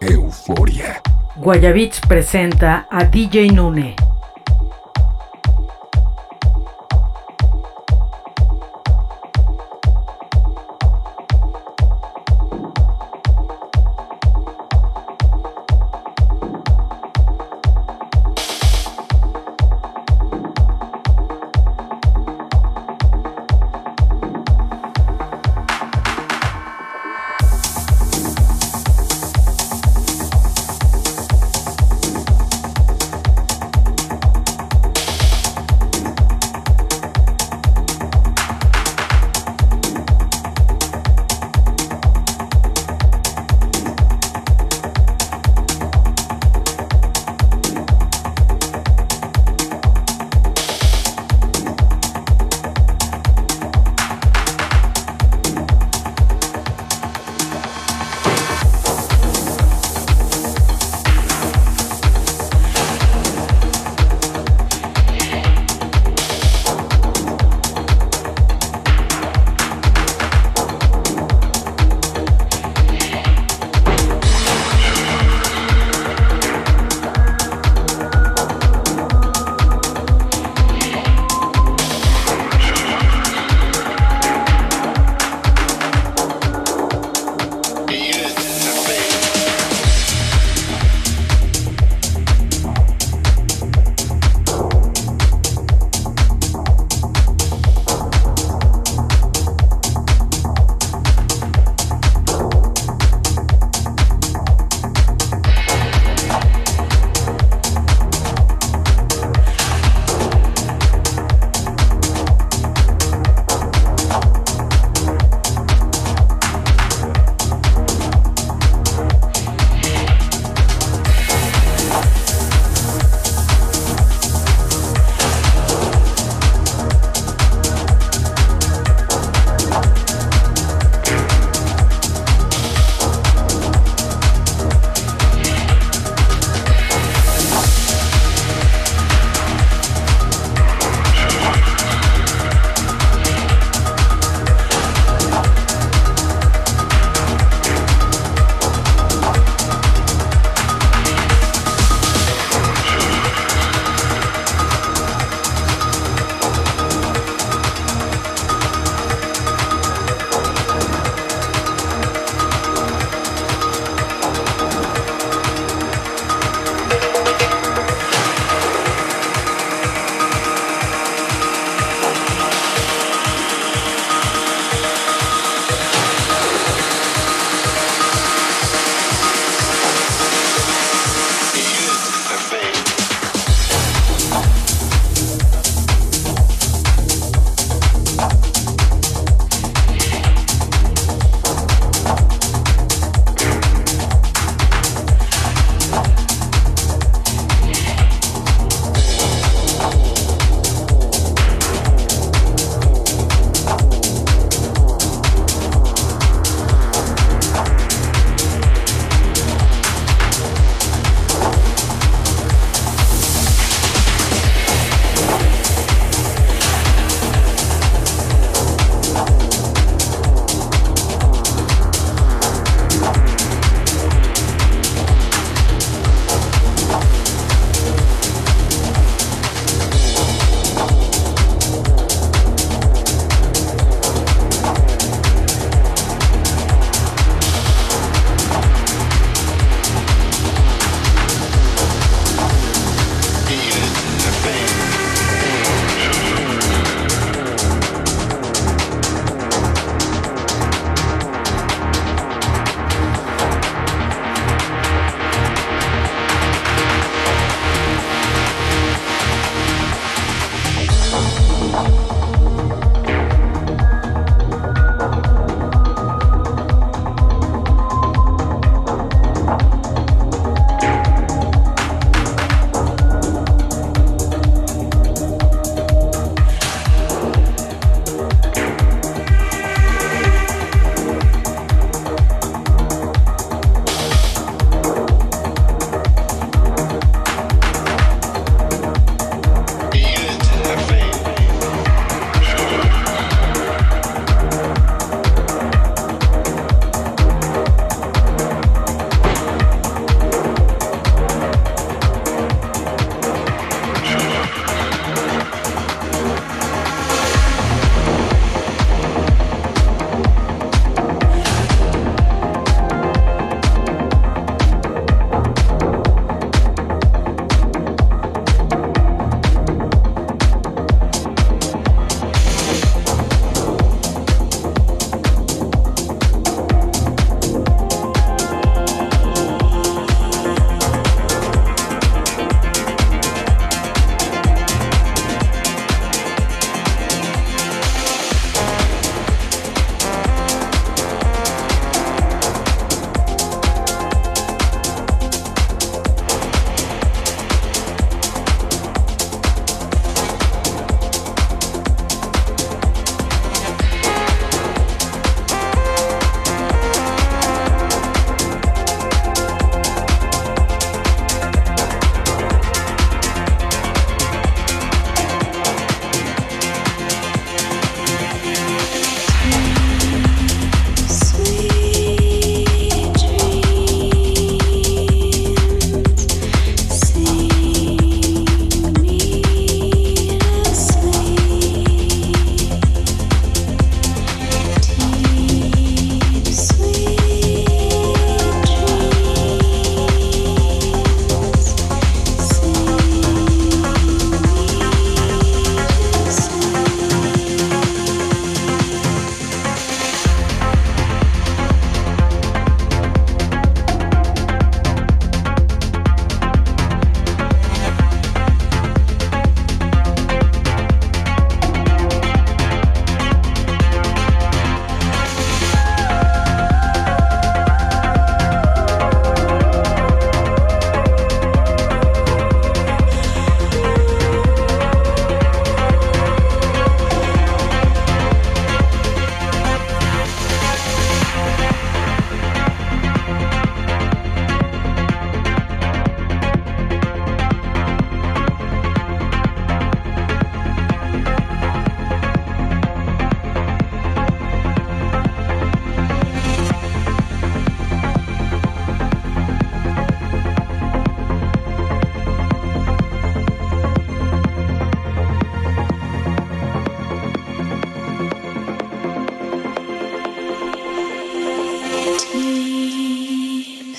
Euforia. Guayabits presenta a DJ Nune.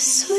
So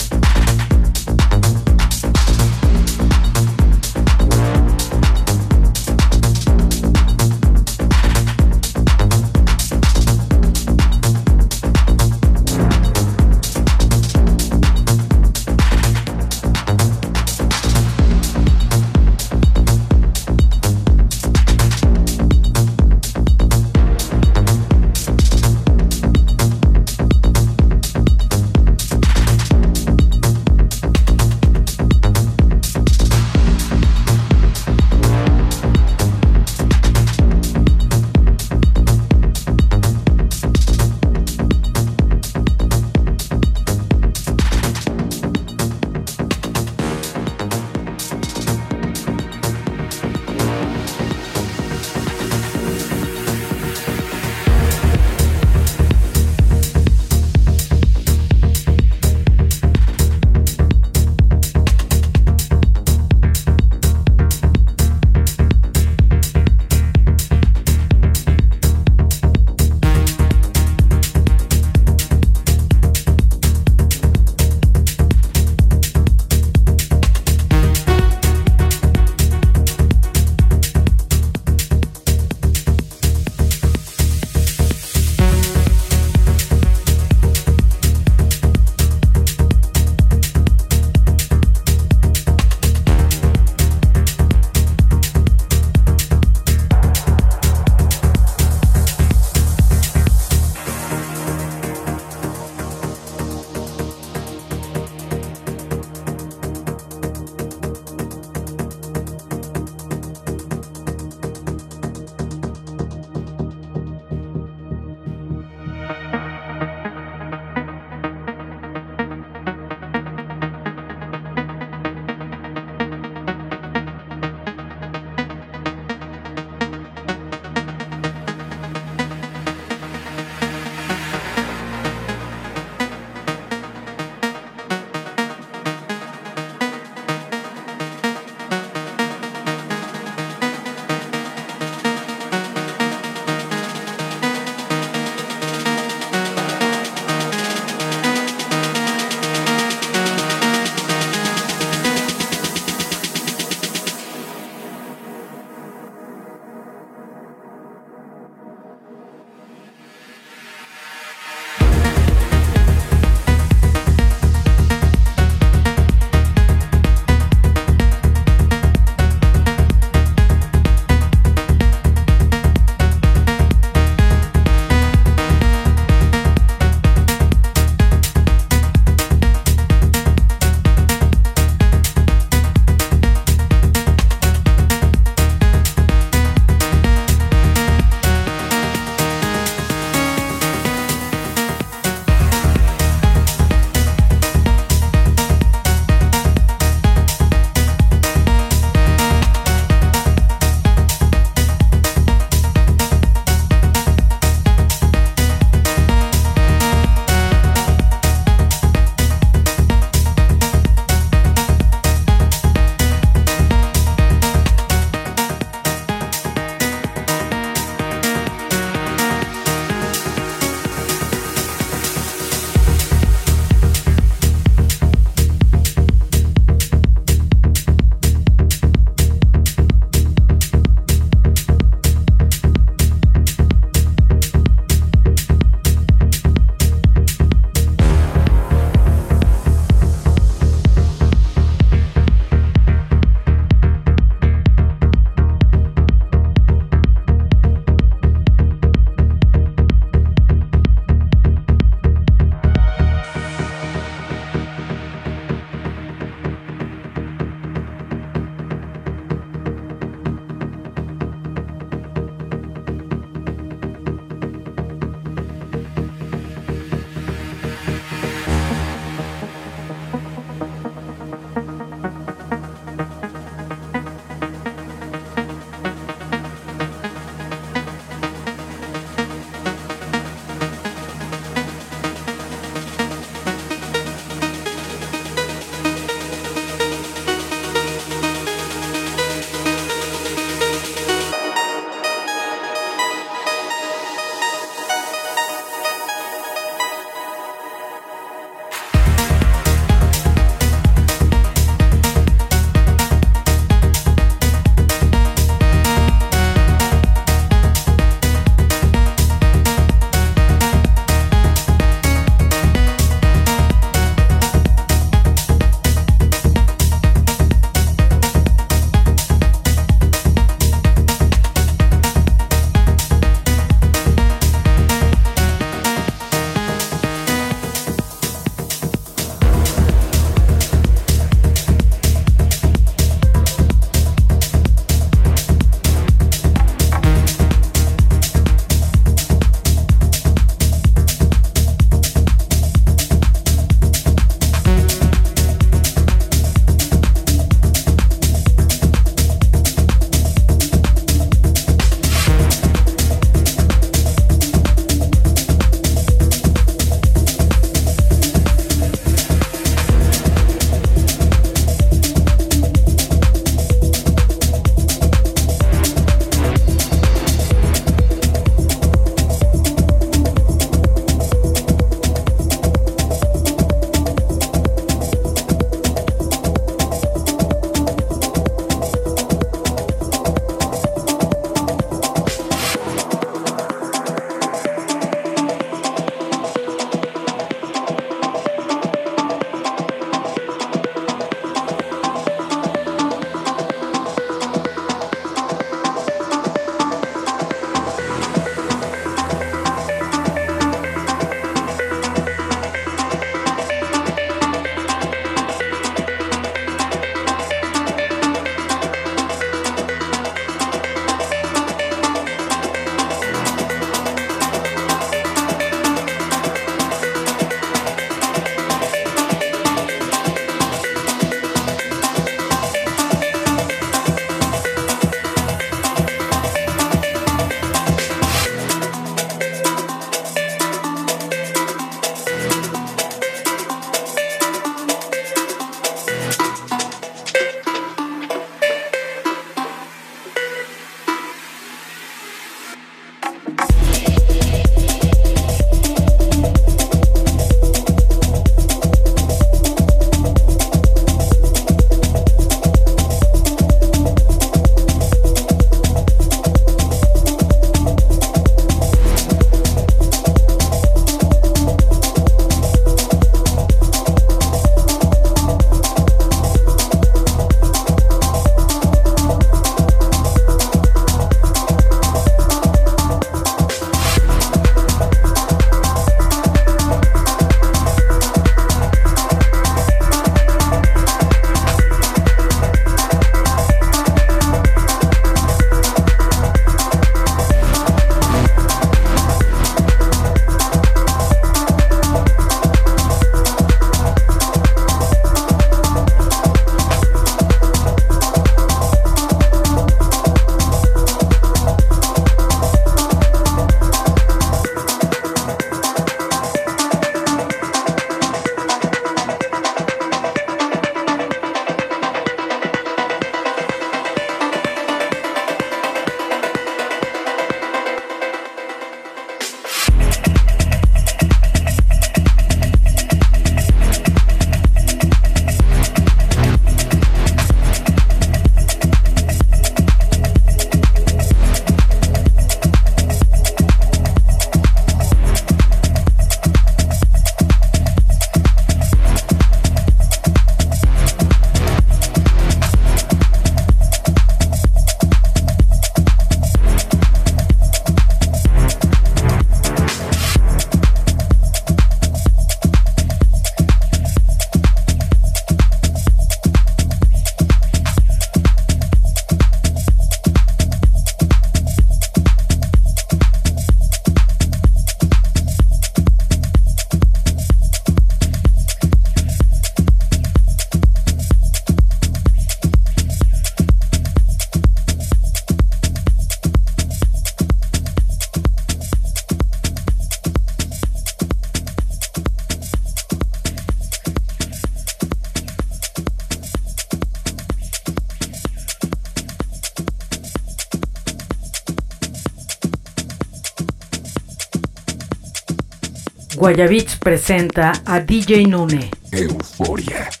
Guayabits presenta a DJ Nune. Euforia.